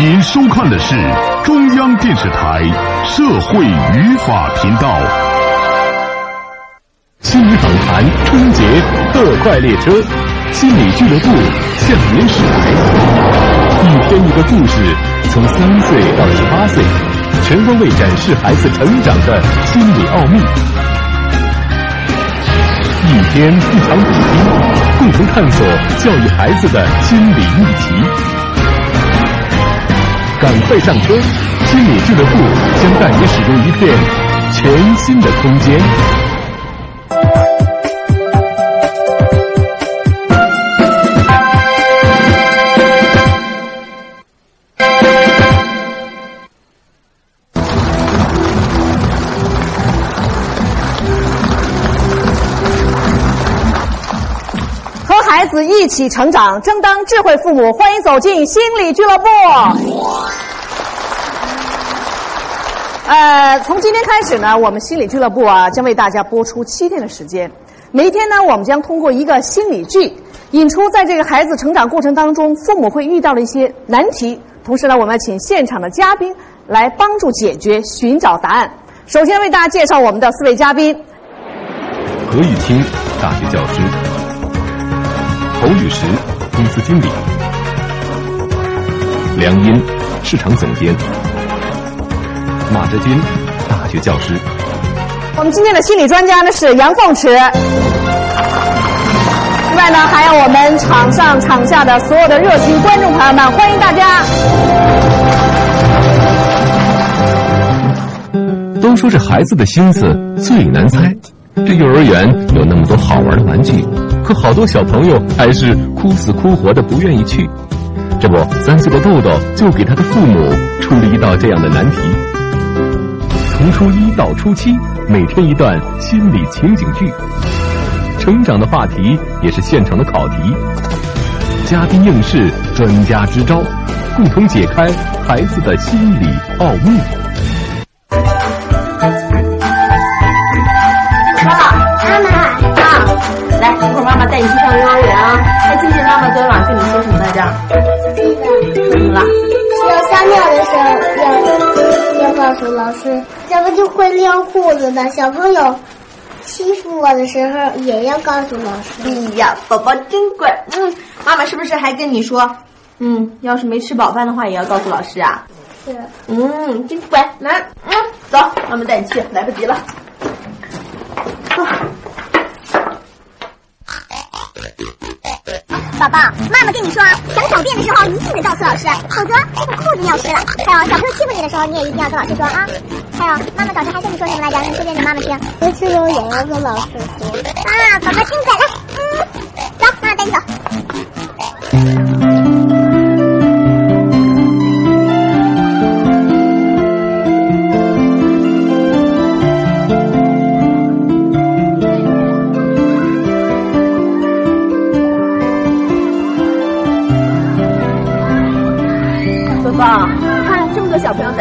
您收看的是中央电视台社会语法频道。心理访谈春节特快列车，心理俱乐部向您驶来。一天一个故事，从三岁到十八岁，全方位展示孩子成长的心理奥秘。一天一场比拼，共同探索教育孩子的心理议题。赶快上车，心理俱乐部将带你驶入一片全新的空间。和孩子一起成长，争当智慧父母。欢迎走进心理俱乐部。呃，从今天开始呢，我们心理俱乐部啊将为大家播出七天的时间。每一天呢，我们将通过一个心理剧，引出在这个孩子成长过程当中，父母会遇到的一些难题。同时呢，我们要请现场的嘉宾来帮助解决、寻找答案。首先为大家介绍我们的四位嘉宾：何玉清，大学教师；侯雨石，公司经理；梁音，市场总监；马志军，大学教师。我们今天的心理专家呢是杨凤池。另外呢，还有我们场上场下的所有的热情观众朋友们，欢迎大家。都说这孩子的心思最难猜，这幼儿园有那么多好玩的玩具，可好多小朋友还是哭死哭活的不愿意去。这不，三岁的豆豆就给他的父母出了一道这样的难题。从初一到初七，每天一段心理情景剧，成长的话题也是现场的考题，嘉宾应试，专家支招，共同解开孩子的心理奥秘。子的小朋友欺负我的时候也要告诉老师。哎呀，宝宝真乖。嗯，妈妈是不是还跟你说，嗯，要是没吃饱饭的话，也要告诉老师啊？是，嗯，真乖。来，嗯，走，妈妈带你去，来不及了。啊宝宝，妈妈跟你说啊，想小便的时候一定得告诉老师，否则这个裤子尿湿了。还有小朋友欺负你的时候，你也一定要跟老师说啊。还有，妈妈早上还跟你说什么来着？你说给你妈妈听。没吃东西也要跟老师说。啊，宝宝真乖，来，嗯，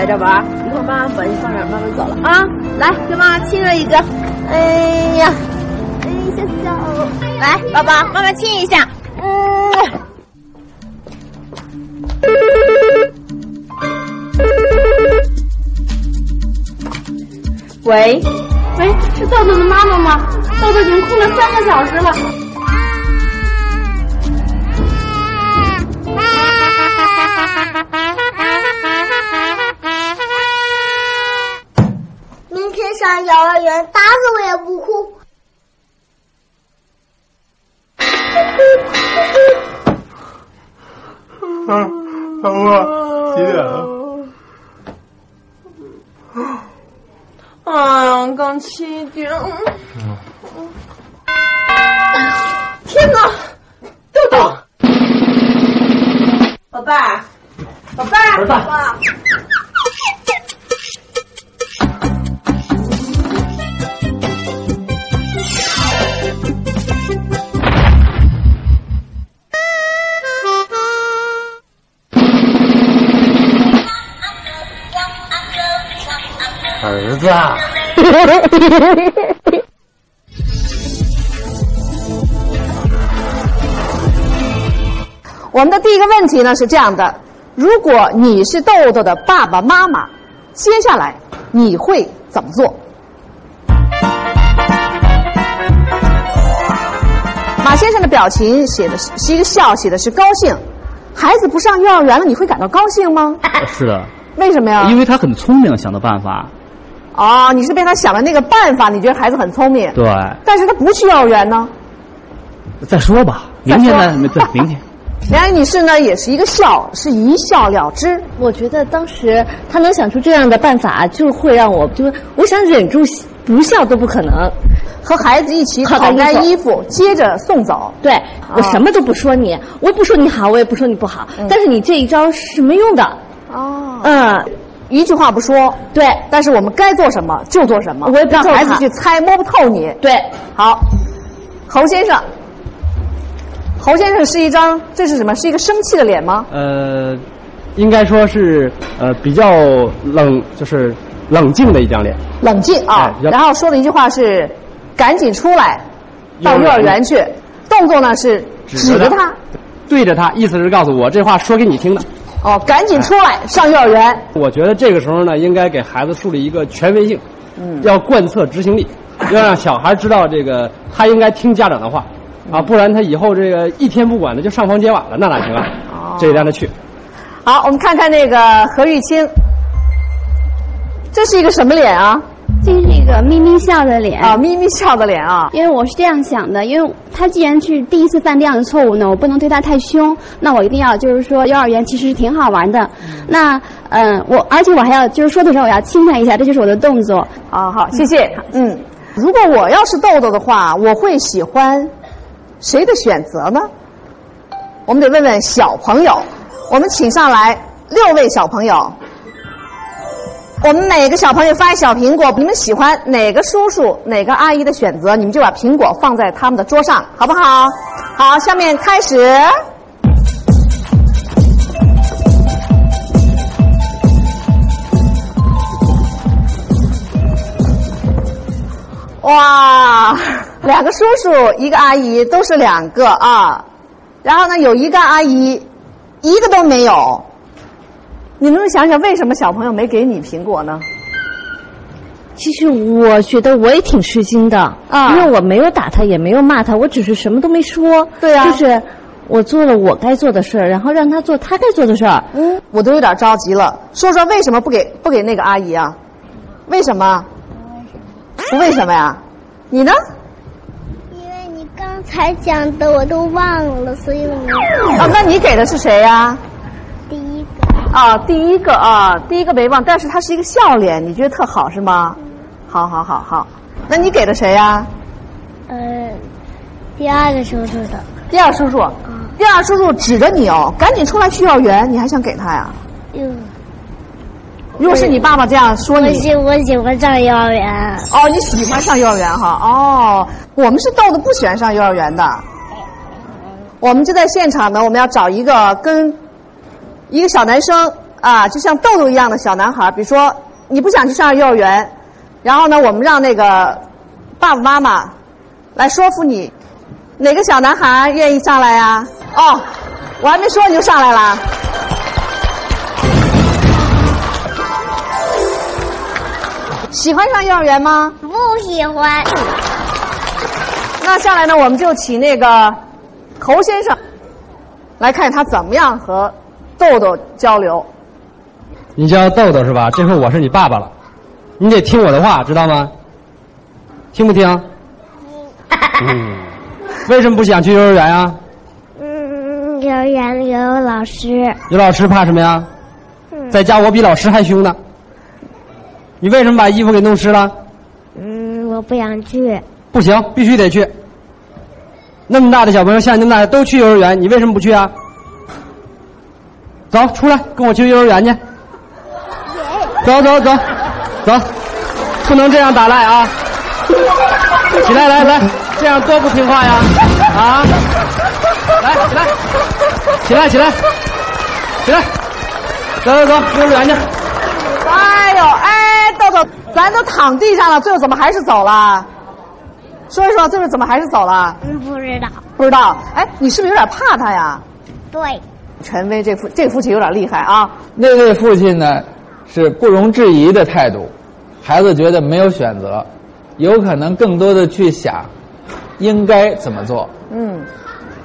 这玩，一会儿妈妈把你放这儿，妈妈走了啊。来，跟妈妈亲热一个。哎呀，哎，小小，来，宝宝，妈妈亲一下。嗯。喂，喂，是豆豆的妈妈吗？豆豆已经哭了三个小时了。明 天上幼儿园，打死我也不哭。嗯，老婆，几点了？哎呀，刚七点。天哪，豆豆，宝贝儿，宝贝儿，宝宝。儿子啊，我们的第一个问题呢是这样的：如果你是豆豆的爸爸妈妈，接下来你会怎么做？马先生的表情写的是是一个笑，写的是高兴。孩子不上幼儿园了，你会感到高兴吗？是的，为什么呀？因为他很聪明，想的办法。哦，你是被他想的那个办法，你觉得孩子很聪明。对，但是他不去幼儿园呢。再说吧，明天呢？对，明天。梁安女士呢，也是一个笑，是一笑了之。我觉得当时他能想出这样的办法，就会让我就是我想忍住不笑都不可能。和孩子一起烤干衣服，接着送走。对我什么都不说你，我不说你好，我也不说你不好。但是你这一招是没用的。哦。嗯，一句话不说。对。但是我们该做什么就做什么。我也不让孩子去猜，摸不透你。对。好，侯先生。侯先生是一张，这是什么？是一个生气的脸吗？呃，应该说是呃比较冷，就是冷静的一张脸。冷静啊！然后说的一句话是：“赶紧出来，到幼儿园去。”动作呢是指着他，对着他，意思是告诉我这话说给你听的。哦，赶紧出来上幼儿园。我觉得这个时候呢，应该给孩子树立一个权威性，嗯，要贯彻执行力，要让小孩知道这个他应该听家长的话。啊，不然他以后这个一天不管的就上房揭瓦了，那哪行啊？哦，这让他去。好，我们看看那个何玉清，这是一个什么脸啊？这是一个咪咪笑的脸啊，咪咪笑的脸啊。因为我是这样想的，因为他既然是第一次犯这样的错误呢，我不能对他太凶，那我一定要就是说，幼儿园其实是挺好玩的。那嗯，我而且我还要就是说的时候我要亲他一下，这就是我的动作。好，好，谢谢。嗯，如果我要是豆豆的话，我会喜欢。谁的选择呢？我们得问问小朋友。我们请上来六位小朋友。我们每个小朋友发一小苹果，你们喜欢哪个叔叔、哪个阿姨的选择，你们就把苹果放在他们的桌上，好不好？好，下面开始。哇！两个叔叔，一个阿姨，都是两个啊。然后呢，有一个阿姨，一个都没有。你能不能想想，为什么小朋友没给你苹果呢？其实我觉得我也挺吃惊的啊，因为我没有打他，也没有骂他，我只是什么都没说。对啊，就是我做了我该做的事儿，然后让他做他该做的事儿。嗯，我都有点着急了。说说为什么不给不给那个阿姨啊？为什么？不为什么呀？你呢？因为你刚才讲的我都忘了，所以我啊，那你给的是谁呀？啊，第一个啊，第一个没忘，但是他是一个笑脸，你觉得特好是吗？好好好好，那你给的谁呀？呃，第二个叔叔的。第二叔叔，第二叔叔指着你哦，赶紧出来去幼儿园，你还想给他呀？嗯。如果是你爸爸这样说你，我喜我喜欢上幼儿园。哦，你喜欢上幼儿园哈？哦，我们是逗的不喜欢上幼儿园的。我们就在现场呢，我们要找一个跟一个小男生啊，就像豆豆一样的小男孩。比如说你不想去上幼儿园，然后呢，我们让那个爸爸妈妈来说服你，哪个小男孩愿意上来呀？哦，我还没说你就上来了。喜欢上幼儿园吗？不喜欢。那下来呢，我们就请那个侯先生来看他怎么样和豆豆交流。你叫豆豆是吧？这回我是你爸爸了，你得听我的话，知道吗？听不听？嗯。为什么不想去幼儿园呀？嗯，幼儿园里有老师。有老师怕什么呀？在家我比老师还凶呢。你为什么把衣服给弄湿了？嗯，我不想去。不行，必须得去。那么大的小朋友，像你那么大都去幼儿园，你为什么不去啊？走，出来，跟我去幼儿园去。走走走，走，不能这样打赖啊！起来，来来，这样多不听话呀！啊！来，起来，起来，起来，起来，走走走，幼儿园去。哎呦，哎。豆豆，咱都躺地上了，最后怎么还是走了？说一说，最后怎么还是走了？嗯，不知道。不知道。哎，你是不是有点怕他呀？对。权威，这父这父亲有点厉害啊。那位父亲呢，是不容置疑的态度，孩子觉得没有选择，有可能更多的去想应该怎么做，嗯，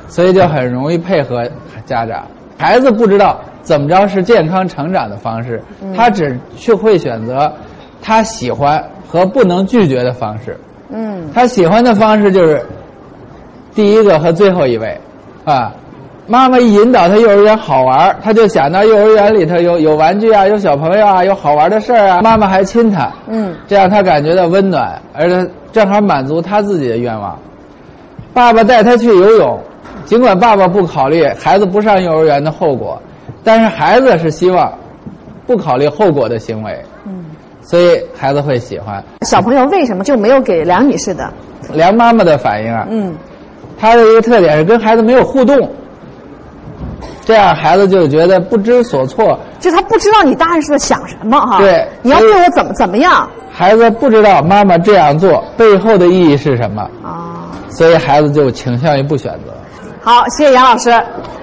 所以就很容易配合家长。孩子不知道怎么着是健康成长的方式，他只去会选择他喜欢和不能拒绝的方式。嗯，他喜欢的方式就是第一个和最后一位，啊，妈妈一引导他幼儿园好玩，他就想到幼儿园里头有有玩具啊，有小朋友啊，有好玩的事儿啊，妈妈还亲他，嗯，这样他感觉到温暖，而且正好满足他自己的愿望。爸爸带他去游泳，尽管爸爸不考虑孩子不上幼儿园的后果，但是孩子是希望不考虑后果的行为，嗯，所以孩子会喜欢。小朋友为什么就没有给梁女士的？梁妈妈的反应啊，嗯，她的一个特点是跟孩子没有互动，这样孩子就觉得不知所措。就他不知道你大人是在想什么哈？对你要对我怎么怎么样？孩子不知道妈妈这样做背后的意义是什么啊，所以孩子就倾向于不选择。好，谢谢杨老师。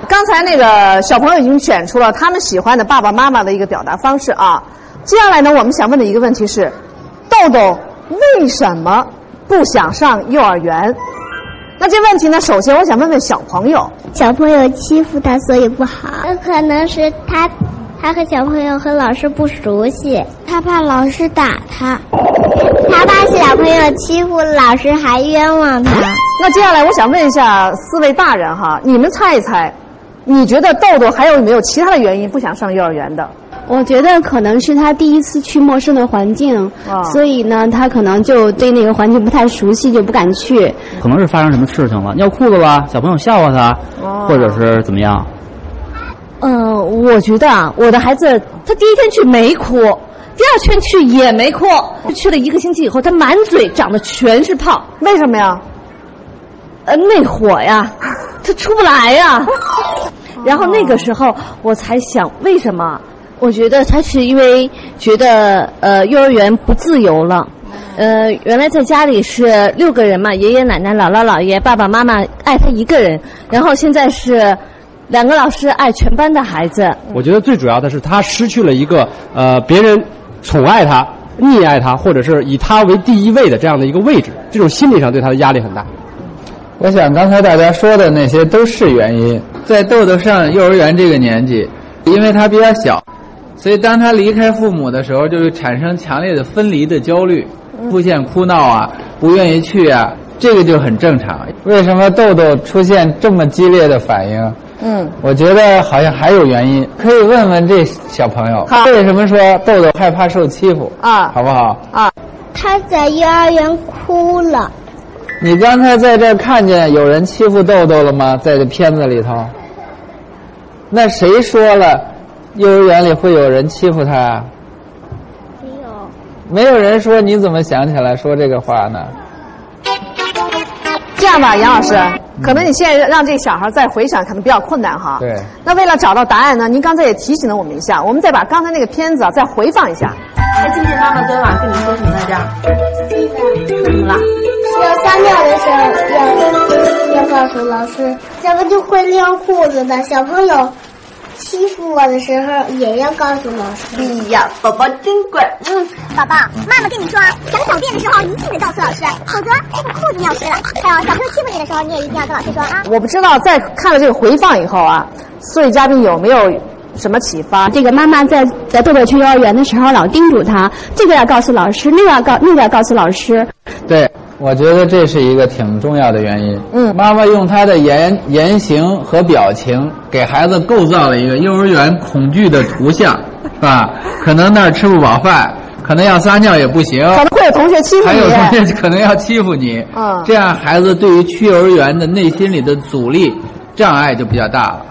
刚才那个小朋友已经选出了他们喜欢的爸爸妈妈的一个表达方式啊。接下来呢，我们想问的一个问题是：豆豆为什么不想上幼儿园？那这问题呢，首先我想问问小朋友，小朋友欺负他，所以不好。有可能是他，他和小朋友和老师不熟悉，他怕老师打他，他怕小朋友欺负老师还冤枉他。那接下来我想问一下四位大人哈，你们猜一猜，你觉得豆豆还有没有其他的原因不想上幼儿园的？我觉得可能是他第一次去陌生的环境，啊所以呢，他可能就对那个环境不太熟悉，就不敢去。可能是发生什么事情了，尿裤子了，小朋友笑话他，哦或者是怎么样？嗯，我觉得啊，我的孩子他第一天去没哭，第二天去也没哭，去了一个星期以后，他满嘴长的全是泡。为什么呀？呃，内火呀，他出不来呀。然后那个时候我才想，为什么？我觉得他是因为觉得呃幼儿园不自由了。呃，原来在家里是六个人嘛，爷爷奶奶、姥姥姥爷、爸爸妈妈爱他一个人，然后现在是两个老师爱全班的孩子。我觉得最主要的是他失去了一个呃别人宠爱他、溺爱他，或者是以他为第一位的这样的一个位置，这种心理上对他的压力很大。我想刚才大家说的那些都是原因。在豆豆上幼儿园这个年纪，因为他比较小，所以当他离开父母的时候，就会产生强烈的分离的焦虑，出现哭闹啊，不愿意去啊，这个就很正常。为什么豆豆出现这么激烈的反应？嗯，我觉得好像还有原因，可以问问这小朋友，好为什么说豆豆害怕受欺负啊好不好？啊，他在幼儿园哭了，你刚才在这儿看见有人欺负豆豆了吗？在这片子里头，那谁说了幼儿园里会有人欺负他啊？没有。没有人说，你怎么想起来说这个话呢？这样吧，杨老师，可能你现在让这小孩再回想，可能比较困难哈。对。那为了找到答案呢，您刚才也提醒了我们一下，我们再把刚才那个片子啊再回放一下。还记不记得妈妈昨天晚上跟你说什么来着？记得。说什么了？说撒尿的时候要要告诉老师，这不就会尿裤子的小朋友欺负我的时候也要告诉老师。哎呀，宝宝真乖。嗯，宝宝，妈妈跟你说，想小便的时候一定得告诉老师，否则这个裤子尿湿了。还有小朋友欺负你的时候，你也一定要跟老师说啊。我不知道在看了这个回放以后啊，四位嘉宾有没有什么启发？这个妈妈在在豆豆去幼儿园的时候，老叮嘱他，这个要告诉老师，那个要告那个要告诉老师。对，我觉得这是一个挺重要的原因。嗯妈妈用她的言言行和表情，给孩子构造了一个幼儿园恐惧的图像，是吧？可能那儿吃不饱饭，可能要撒尿也不行，可能会有同学欺负你还有同。学 可能要欺负你。嗯这样孩子对于去幼儿园的内心里的阻力障碍就比较大了。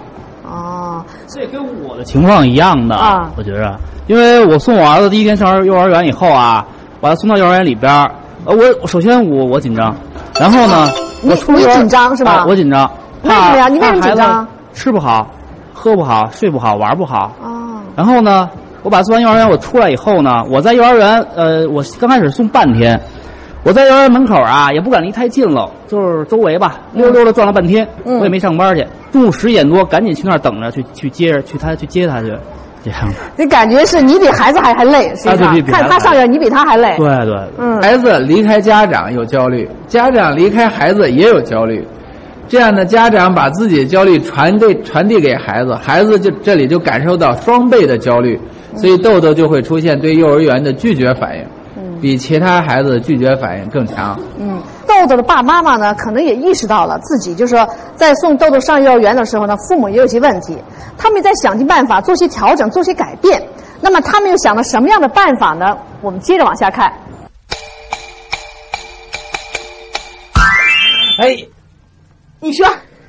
哦，这跟我的情况一样的啊我觉着，因为我送我儿子第一天上幼儿园以后啊，把他送到幼儿园里边儿，呃，我首先我我紧张，然后呢，你你紧张是吧啊我紧张，为什么呀你为什么紧张吃不好，喝不好，睡不好，玩不好。哦，然后呢，我把他送完幼儿园，我出来以后呢，我在幼儿园，呃，我刚开始送半天，我在幼儿园门口啊，也不敢离太近了，就是周围吧，溜溜的转了半天，嗯我也没上班去。中午十点多，赶紧去那儿等着，去去接着去他去接他去，这样的。你感觉是你比孩子还还累，实际上啊对比比孩子看他上幼儿园，你比他还累。对对，嗯，孩子离开家长有焦虑，家长离开孩子也有焦虑。这样的家长把自己的焦虑传递传递给孩子，孩子就这里就感受到双倍的焦虑，所以豆豆就会出现对幼儿园的拒绝反应，比其他孩子的拒绝反应更强。嗯，豆豆的爸爸妈妈呢，可能也意识到了自己就是说，在送豆豆上幼儿园的时候呢，父母也有些问题，他们也在想尽办法做些调整，做些改变。那么他们又想了什么样的办法呢？我们接着往下看。哎，你说，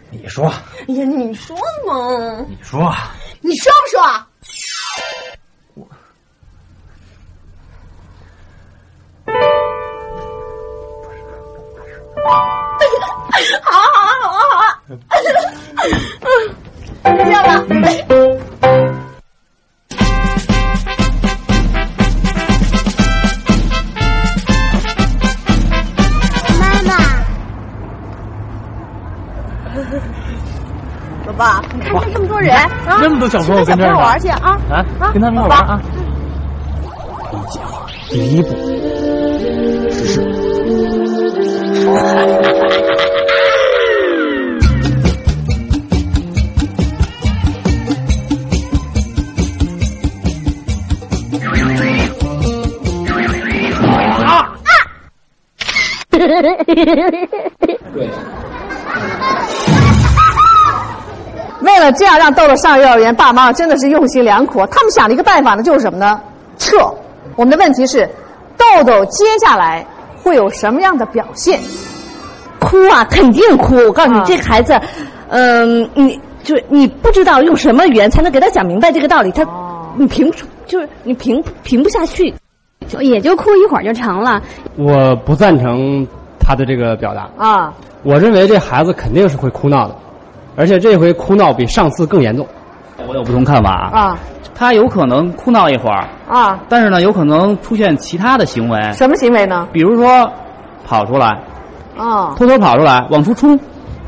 你说，哎呀，你说嘛，你说，你说不说？多小朋友跟这儿呢朋友玩去啊！啊，跟他们玩啊。计划，第一步，实施。啊！为 了这样让豆豆上幼儿园，爸妈真的是用心良苦。他们想了一个办法呢，就是什么呢？撤。我们的问题是，豆豆接下来会有什么样的表现？哭啊，肯定哭！我告诉你，啊这孩子，嗯，你就是你不知道用什么语言才能给他讲明白这个道理，他你平不，就是你平平不下去，也就哭一会儿就成了。我不赞成他的这个表达。啊，我认为这孩子肯定是会哭闹的，而且这回哭闹比上次更严重。我有不同看法啊。他有可能哭闹一会儿啊，但是呢，有可能出现其他的行为。什么行为呢？比如说，跑出来，啊，偷偷跑出来，往出冲，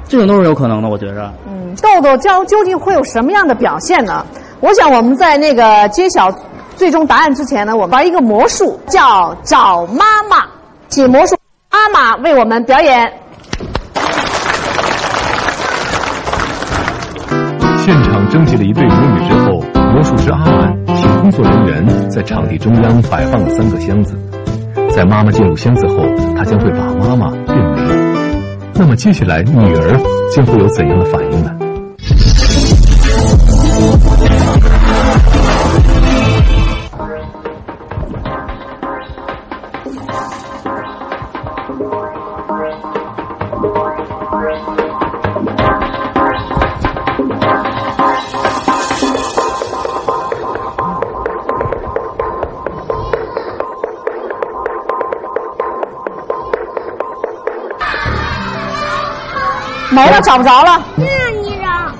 这种都是有可能的。我觉着。嗯，豆豆将究竟会有什么样的表现呢？我想我们在那个揭晓最终答案之前呢，我们玩一个魔术，叫找妈妈，请魔术妈妈为我们表演。对母女之后，魔术师阿满请工作人员在场地中央摆放了三个箱子。在妈妈进入箱子后，他将会把妈妈变没。那么接下来，女儿将会有怎样的反应呢？没了，找不着了。那你让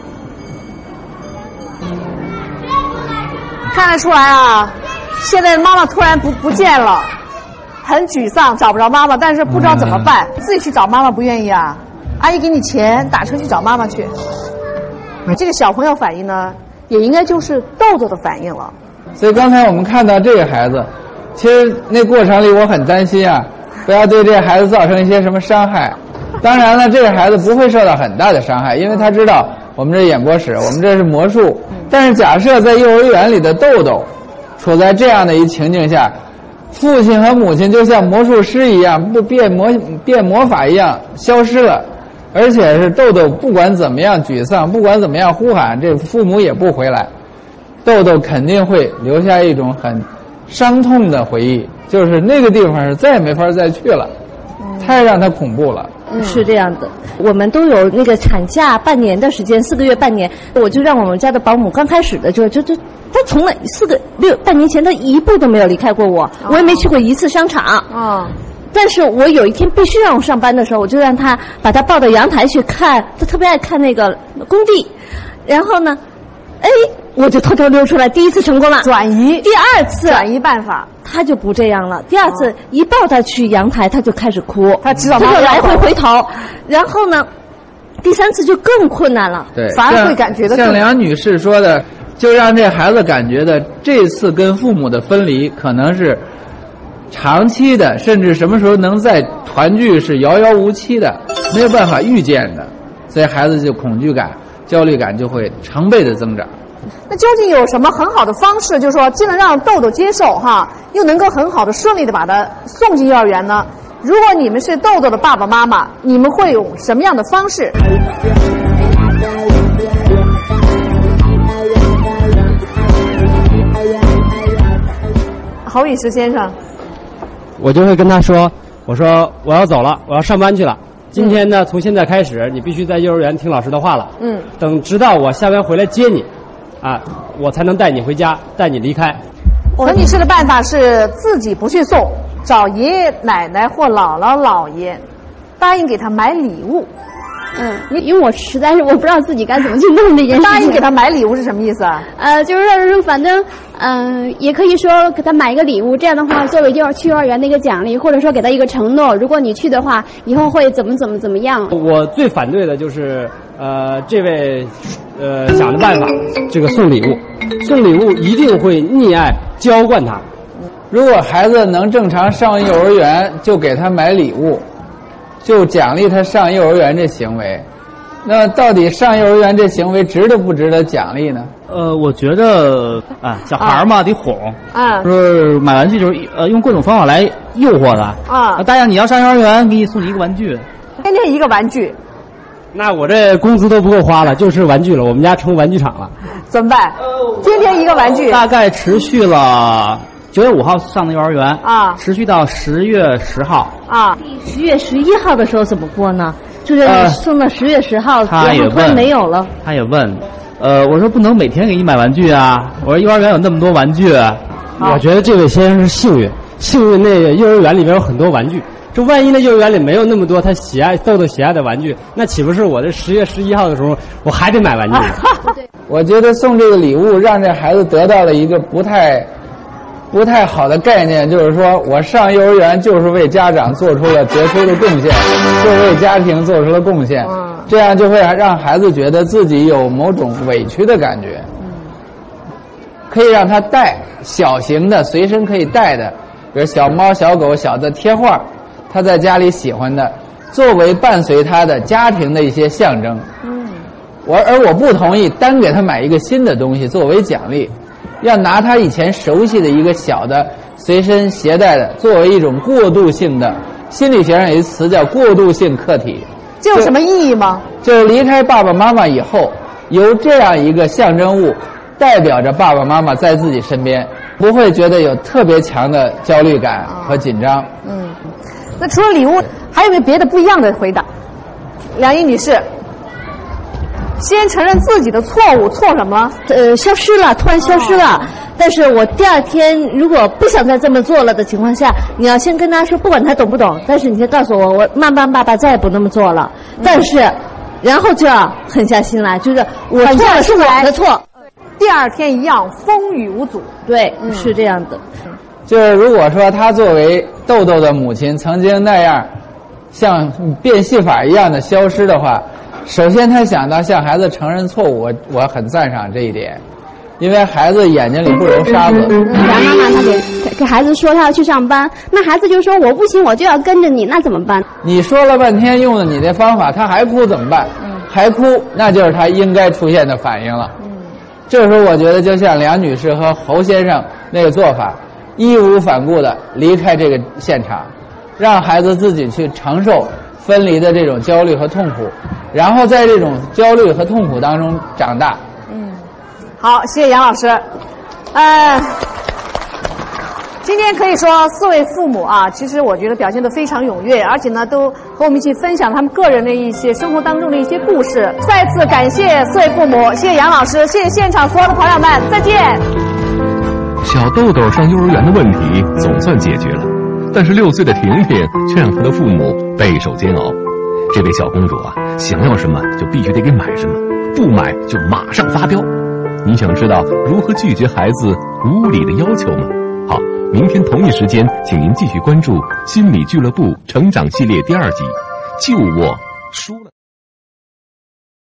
看得出来啊，现在妈妈突然不不见了，很沮丧，找不着妈妈，但是不知道怎么办，自己去找妈妈不愿意啊。阿姨给你钱，打车去找妈妈去。这个小朋友反应呢，也应该就是豆豆的反应了。所以刚才我们看到这个孩子，其实那过程里我很担心啊，不要对这个孩子造成一些什么伤害。当然了，这个孩子不会受到很大的伤害，因为他知道我们这演播室，我们这是魔术。但是假设在幼儿园里的豆豆，处在这样的一情境下，父亲和母亲就像魔术师一样，不变魔变魔法一样消失了，而且是豆豆不管怎么样沮丧，不管怎么样呼喊，这父母也不回来。豆豆肯定会留下一种很伤痛的回忆，就是那个地方是再也没法再去了，太让他恐怖了。是这样的，我们都有那个产假半年的时间，四个月半年，我就让我们家的保姆刚开始的就就就，他从来四个六半年前他一步都没有离开过我，我也没去过一次商场。啊，但是我有一天必须让我上班的时候，我就让他把他抱到阳台去看，他特别爱看那个工地，然后呢，哎，我就偷偷溜出来，第一次成功了，转移。第二次转移办法，他就不这样了。第二次一抱他去阳台，他就开始哭，他知道他就来回回头，然后呢，第三次就更困难了，对，反而会感觉到像梁女士说的，就让这孩子感觉的这次跟父母的分离可能是长期的，甚至什么时候能再团聚是遥遥无期的，没有办法预见的，所以孩子就恐惧感、焦虑感就会成倍的增长。那究竟有什么很好的方式，就是说既能让豆豆接受哈，又能够很好的顺利的把他送进幼儿园呢？如果你们是豆豆的爸爸妈妈，你们会用什么样的方式？侯宇石先生，我就会跟他说：“我说我要走了，我要上班去了。今天呢，从现在开始，你必须在幼儿园听老师的话了。嗯，等直到我下班回来接你，啊，我才能带你回家，带你离开。”陈女士的办法是自己不去送，找爷爷奶奶或姥姥姥爷，答应给他买礼物。嗯，因为我实在是我不知道自己该怎么去弄这件事情。答应给他买礼物是什么意思啊？呃，就是说，反正，嗯、也可以说给他买一个礼物，这样的话作为幼儿去幼儿园的一个奖励，或者说给他一个承诺，如果你去的话，以后会怎么怎么怎么样。我最反对的就是，呃，这位，呃，想的办法，这个送礼物，送礼物一定会溺爱娇惯他。如果孩子能正常上幼儿园，就给他买礼物，就奖励他上幼儿园这行为。那到底上幼儿园这行为值得不值得奖励呢？呃，我觉得啊，小孩儿嘛、得哄，啊就是买玩具就是呃用各种方法来诱惑他啊答应你要上幼儿园，给你送你一个玩具。天天一个玩具，那我这工资都不够花了，就是玩具了，我们家成玩具厂了。怎么办？天天一个玩具，大概持续了九月五号上的幼儿园啊，持续到十月十号。啊，十月十一号的时候怎么过呢？就是送到十月十号，他也然后突然问没有了。他也问，呃，我说不能每天给你买玩具啊，我说幼儿园有那么多玩具。我觉得这位先生是幸运，幸运那个幼儿园里边有很多玩具。这万一那幼儿园里没有那么多他喜爱豆豆喜爱的玩具，那岂不是我这十月十一号的时候我还得买玩具？我觉得送这个礼物让这孩子得到了一个不太、不太好的概念，就是说我上幼儿园就是为家长做出了杰出的贡献，就是为家庭做出了贡献，这样就会让孩子觉得自己有某种委屈的感觉。可以让他带小型的随身可以带的，比如小猫、小狗、小的贴画，他在家里喜欢的，作为伴随他的家庭的一些象征。嗯，我而我不同意单给他买一个新的东西作为奖励，要拿他以前熟悉的一个小的随身携带的作为一种过渡性的。心理学上有一词叫过渡性客体，这有什么意义吗？就是离开爸爸妈妈以后，由这样一个象征物代表着爸爸妈妈在自己身边，不会觉得有特别强的焦虑感和紧张。嗯，那除了礼物，还有没有别的不一样的回答？梁毅女士，先承认自己的错误，错什么？呃，消失了，突然消失了。但是我第二天如果不想再这么做了的情况下，你要先跟他说，不管他懂不懂，但是你先告诉我，我慢慢爸爸再也不那么做了。但是，然后就要狠下心来，就是我狠错了是我的错。第二天一样风雨无阻。对，是这样的。就是如果说他作为豆豆的母亲曾经那样像变戏法一样的消失的话，首先他想到向孩子承认错误，我我很赞赏这一点，因为孩子眼睛里不揉沙子。然后妈妈她给给给孩子说他要去上班，那孩子就说我不行，我就要跟着你，那怎么办？你说了半天用了你的方法，他还哭怎么办？还哭，那就是他应该出现的反应了。这时候我觉得就像梁女士和侯先生那个做法，义无反顾的离开这个现场，让孩子自己去承受分离的这种焦虑和痛苦，然后在这种焦虑和痛苦当中长大。嗯好，谢谢杨老师。呃，今天可以说四位父母啊，其实我觉得表现得非常踊跃，而且呢，都和我们一起分享他们个人的一些生活当中的一些故事。再次感谢四位父母，谢谢杨老师，谢谢现场所有的朋友们，再见。小豆豆上幼儿园的问题总算解决了，但是六岁的婷婷却让她的父母备受煎熬。这位小公主啊，想要什么就必须得给买什么，不买就马上发飙。你想知道如何拒绝孩子无理的要求吗？好，明天同一时间，请您继续关注心理俱乐部成长系列第二集。救我输了。